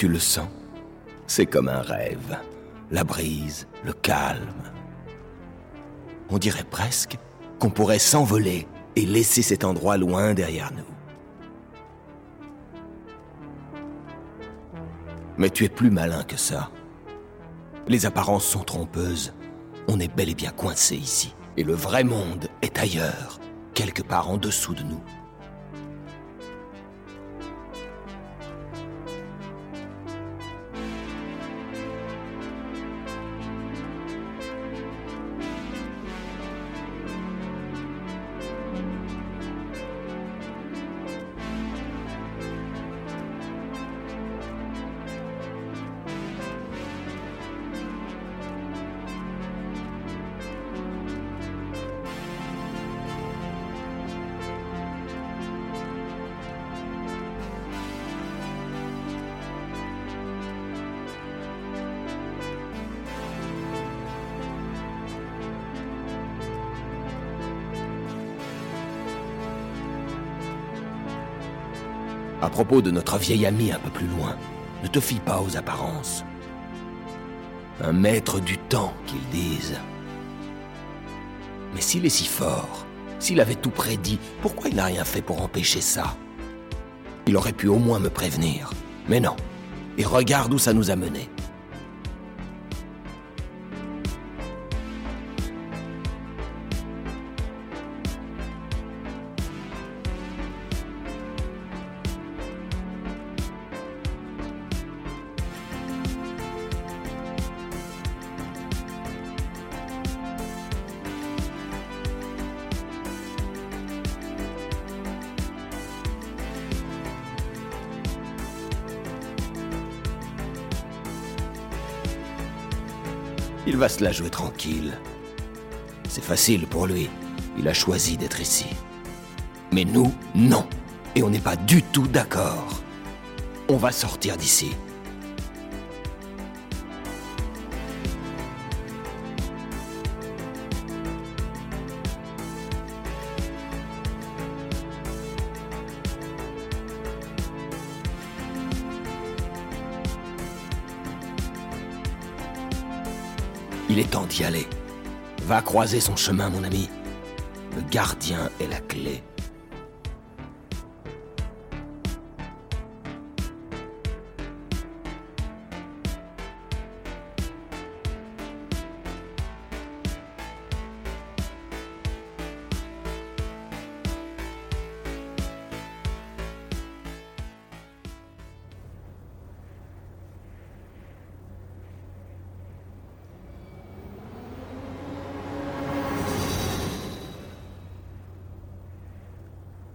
Tu le sens C'est comme un rêve. La brise, le calme. On dirait presque qu'on pourrait s'envoler et laisser cet endroit loin derrière nous. Mais tu es plus malin que ça. Les apparences sont trompeuses. On est bel et bien coincé ici. Et le vrai monde est ailleurs, quelque part en dessous de nous. À propos de notre vieil ami un peu plus loin, ne te fie pas aux apparences. Un maître du temps, qu'ils disent. Mais s'il est si fort, s'il avait tout prédit, pourquoi il n'a rien fait pour empêcher ça? Il aurait pu au moins me prévenir. Mais non. Et regarde où ça nous a menés. La jouer tranquille. C'est facile pour lui. Il a choisi d'être ici. Mais nous, non. Et on n'est pas du tout d'accord. On va sortir d'ici. Temps d'y aller. Va croiser son chemin, mon ami. Le gardien est la clé.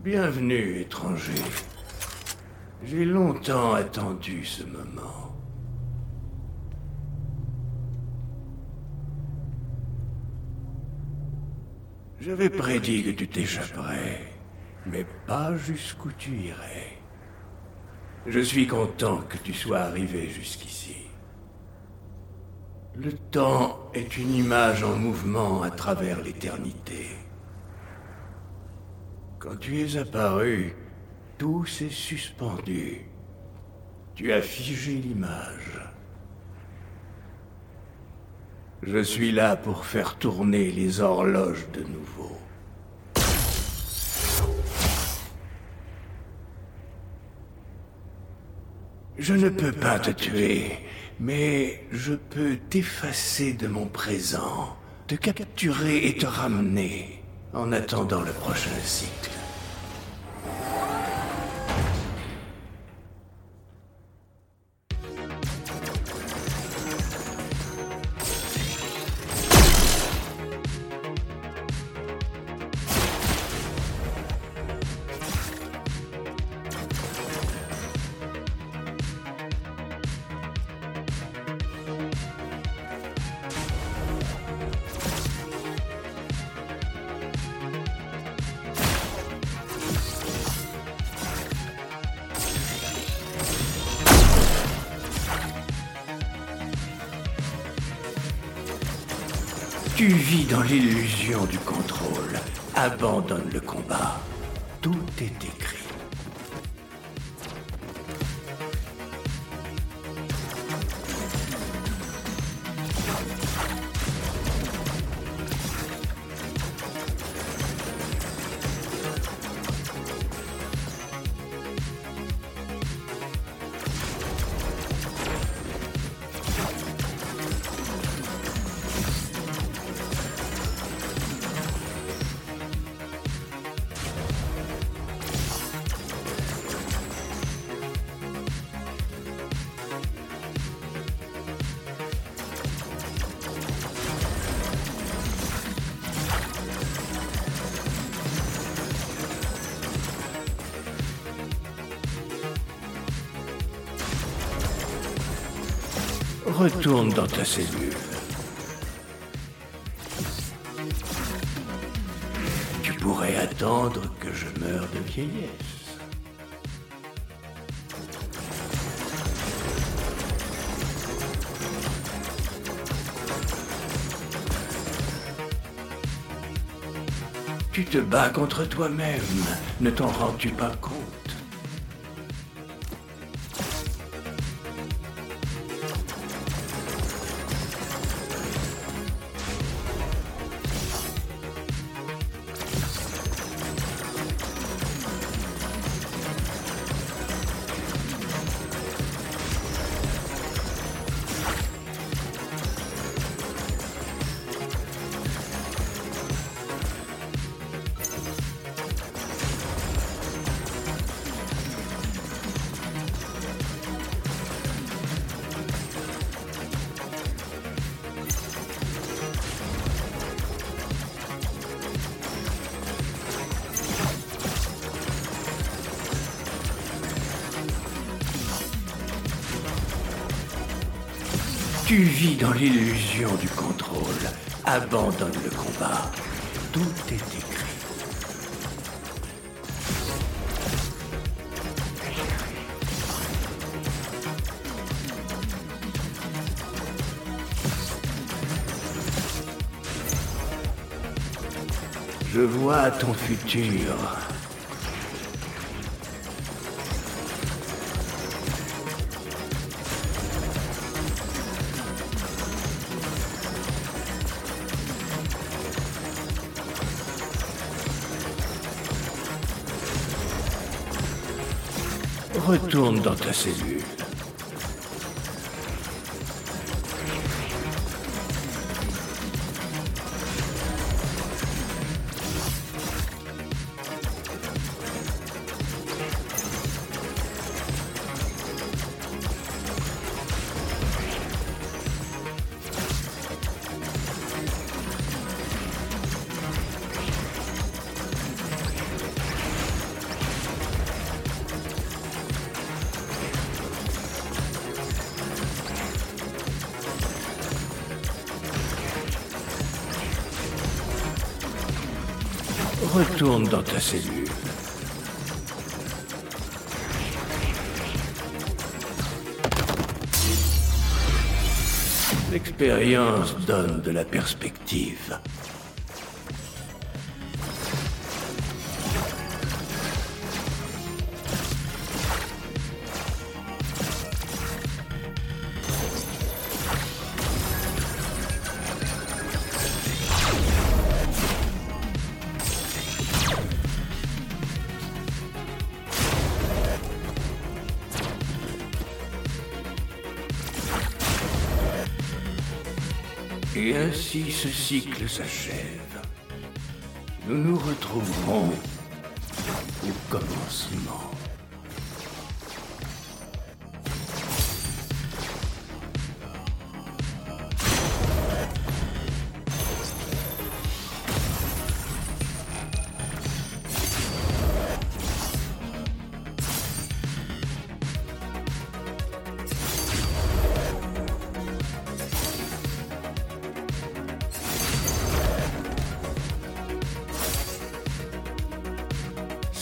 Bienvenue, étranger. J'ai longtemps attendu ce moment. J'avais prédit que tu t'échapperais, mais pas jusqu'où tu irais. Je suis content que tu sois arrivé jusqu'ici. Le temps est une image en mouvement à travers l'éternité. Quand tu es apparu, tout s'est suspendu. Tu as figé l'image. Je suis là pour faire tourner les horloges de nouveau. Je ne peux pas te tuer, mais je peux t'effacer de mon présent, te capturer et te ramener en attendant le prochain cycle. Du contrôle. Abandonne le combat. Tout est écrit. Dans ta cellule. Tu pourrais attendre que je meure de vieillesse. Tu te bats contre toi-même. Ne t'en rends-tu pas compte? Tu vis dans l'illusion du contrôle. Abandonne le combat. Tout est écrit. Je vois ton futur. Retourne dans ta cellule. L'expérience donne de la perspective. Ainsi ce cycle s'achève. Nous nous retrouverons au commencement.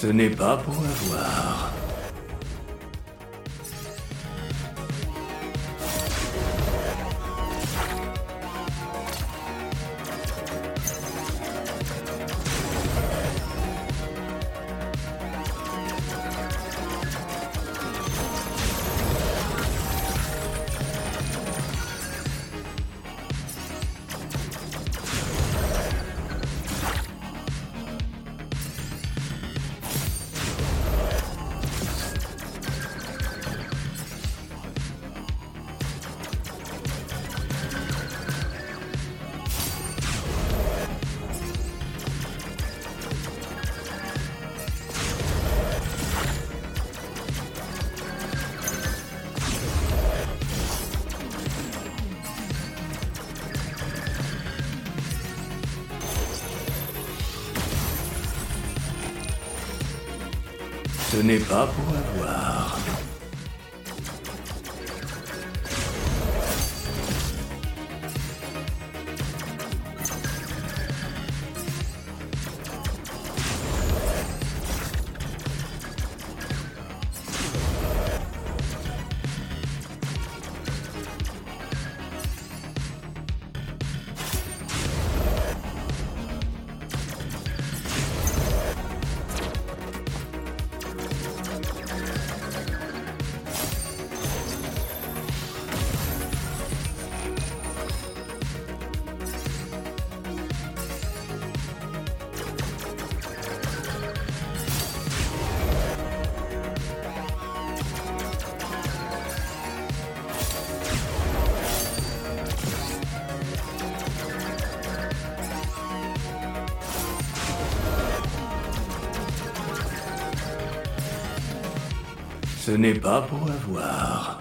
Ce n'est pas pour avoir. Ce n'est pas pour avoir. N'est pas pour avoir.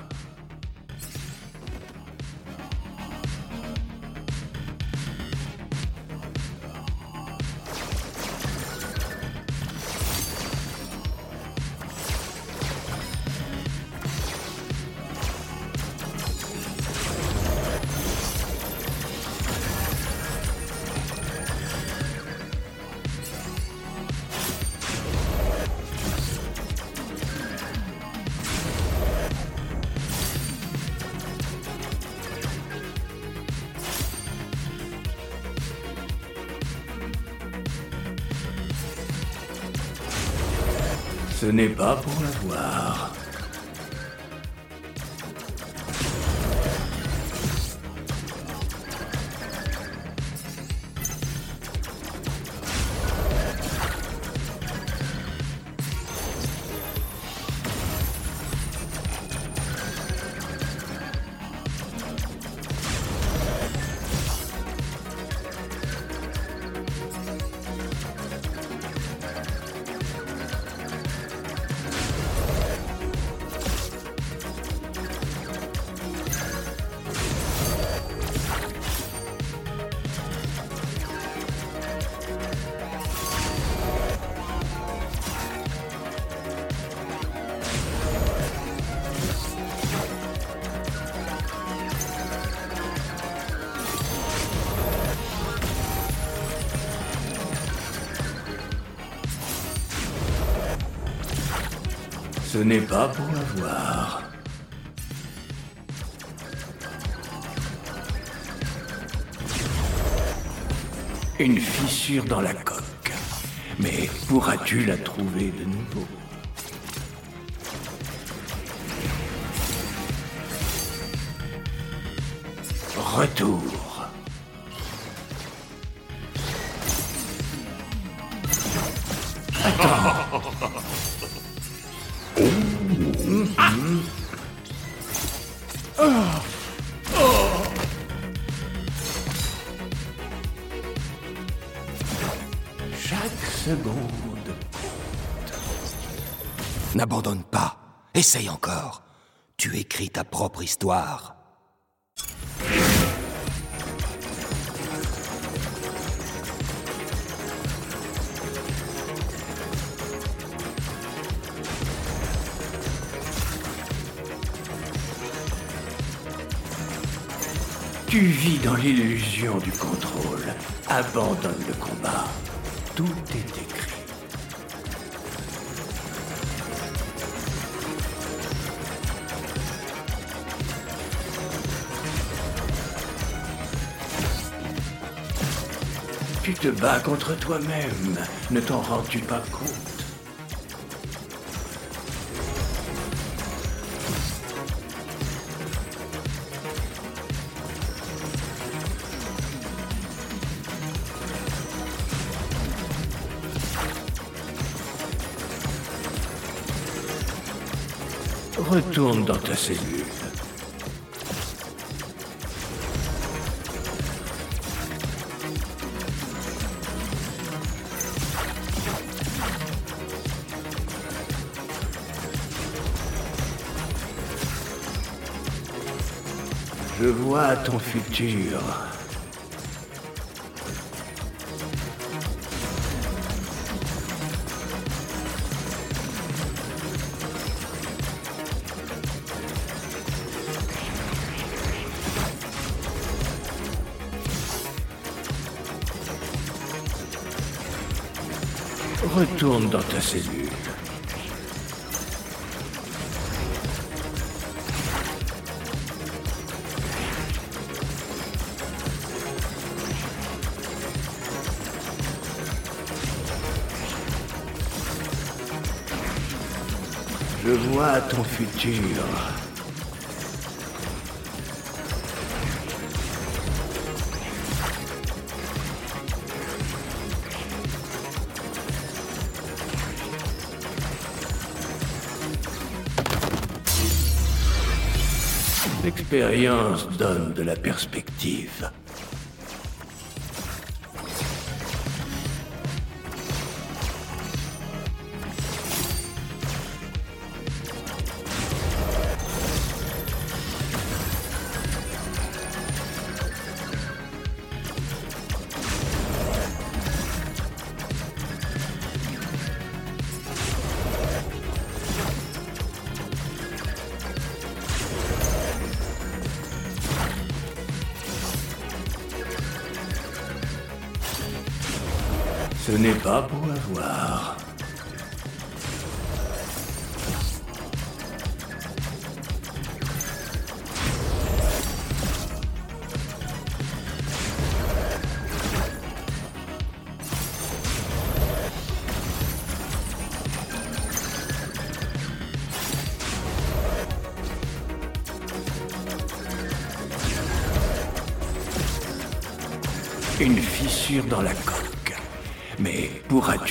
Ce n'est pas pour l'avoir. Ce n'est pas pour avoir. Une fissure dans la coque. Mais pourras-tu la trouver de nouveau? Retour. N'abandonne pas. Essaye encore. Tu écris ta propre histoire. Tu vis dans l'illusion du contrôle. Abandonne le combat. Tout est écrit. Tu te bats contre toi-même. Ne t'en rends-tu pas compte? Retourne dans ta cellule. Vois ton futur. Retourne dans ta cellule. Vois ton futur. L'expérience donne de la perspective. N'est pas beau à voir.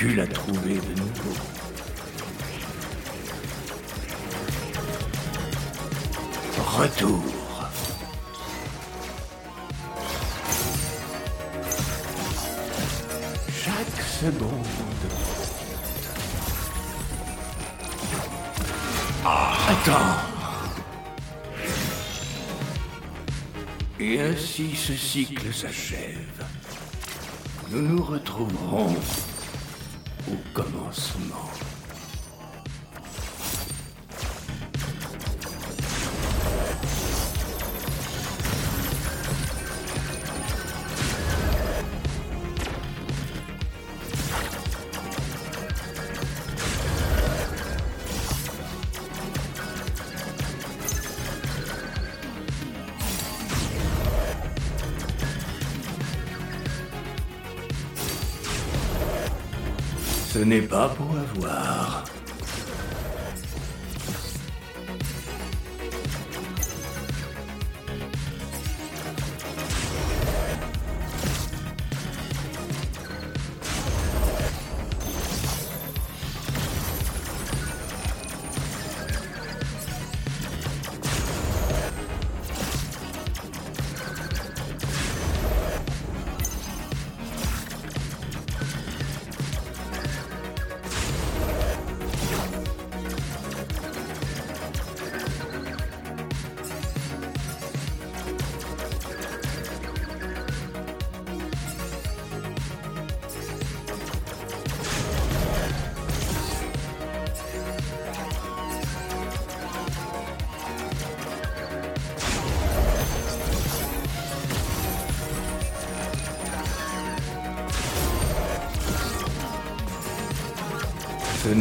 Pourras-tu la trouver de nouveau Retour. Chaque seconde. Ah, attends. Et ainsi ce cycle s'achève. Nous nous retrouverons au commencement. Ce n'est pas beau à voir.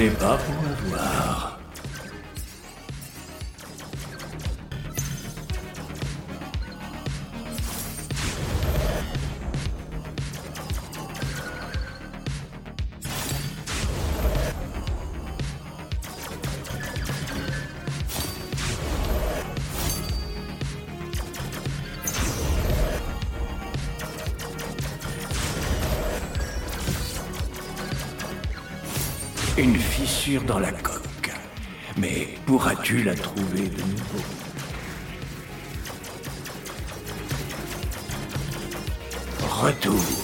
Ce n'est dans la coque. Mais pourras-tu la trouver de nouveau? Retour.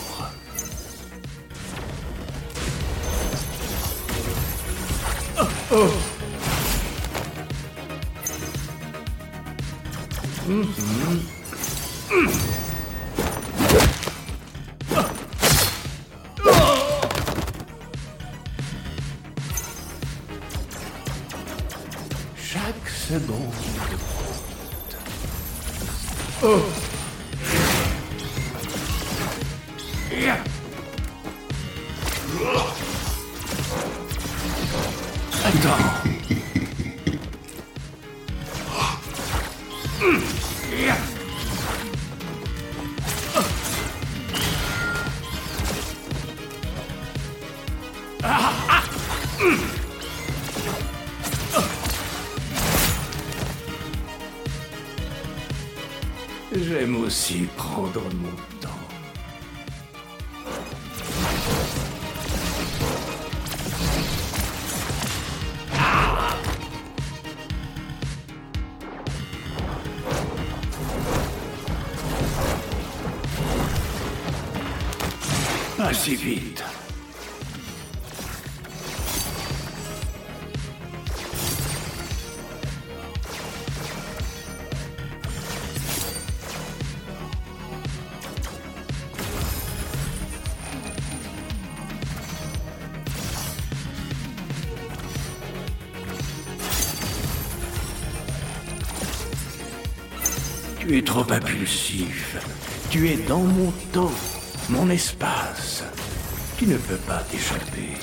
Chaque seconde. Attends. Pas si vite. Tu es trop impulsif. Tu es dans mon temps, mon espace. Tu ne peux pas t'échapper.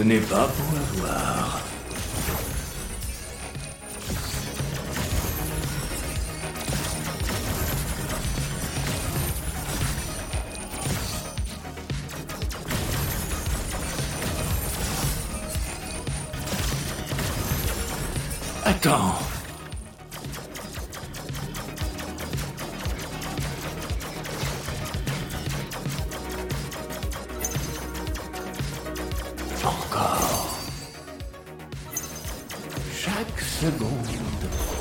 Ce n'est pas pour Chaque seconde.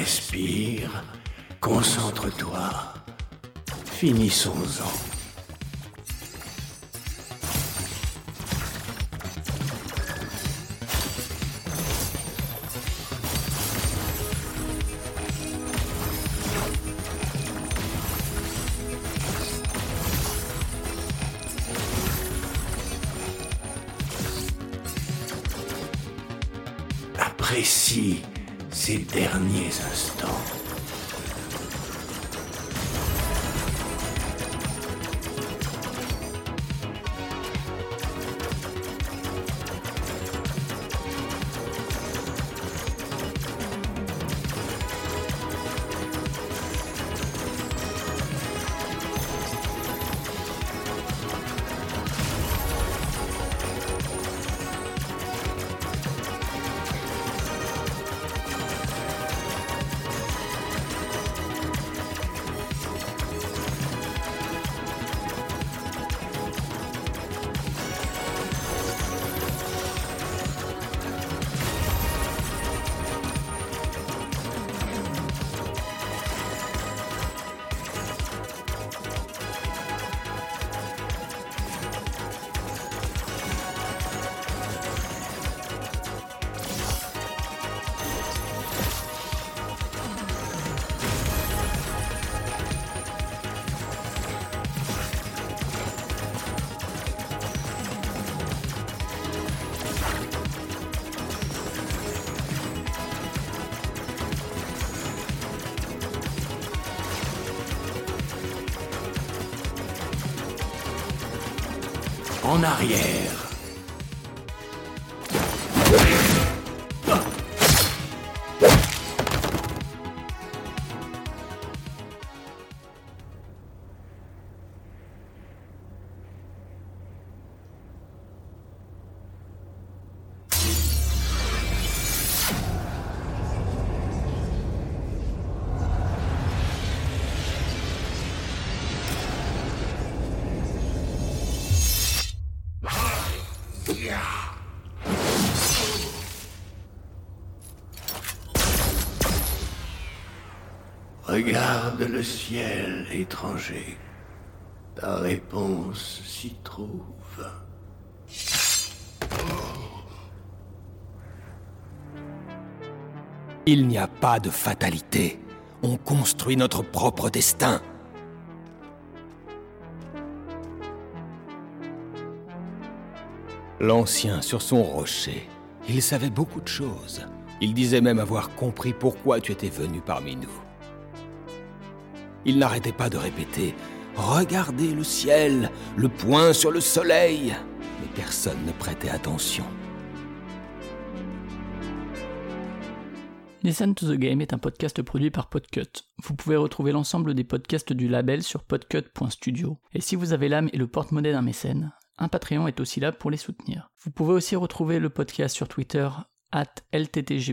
Respire, concentre-toi. Finissons-en. En arrière. Regarde le ciel, étranger. Ta réponse s'y trouve. Il n'y a pas de fatalité. On construit notre propre destin. L'ancien sur son rocher, il savait beaucoup de choses. Il disait même avoir compris pourquoi tu étais venu parmi nous. Il n'arrêtait pas de répéter ⁇ Regardez le ciel, le point sur le soleil !⁇ Mais personne ne prêtait attention. Listen to the Game est un podcast produit par Podcut. Vous pouvez retrouver l'ensemble des podcasts du label sur podcut.studio. Et si vous avez l'âme et le porte-monnaie d'un mécène, un Patreon est aussi là pour les soutenir. Vous pouvez aussi retrouver le podcast sur Twitter, at LTTG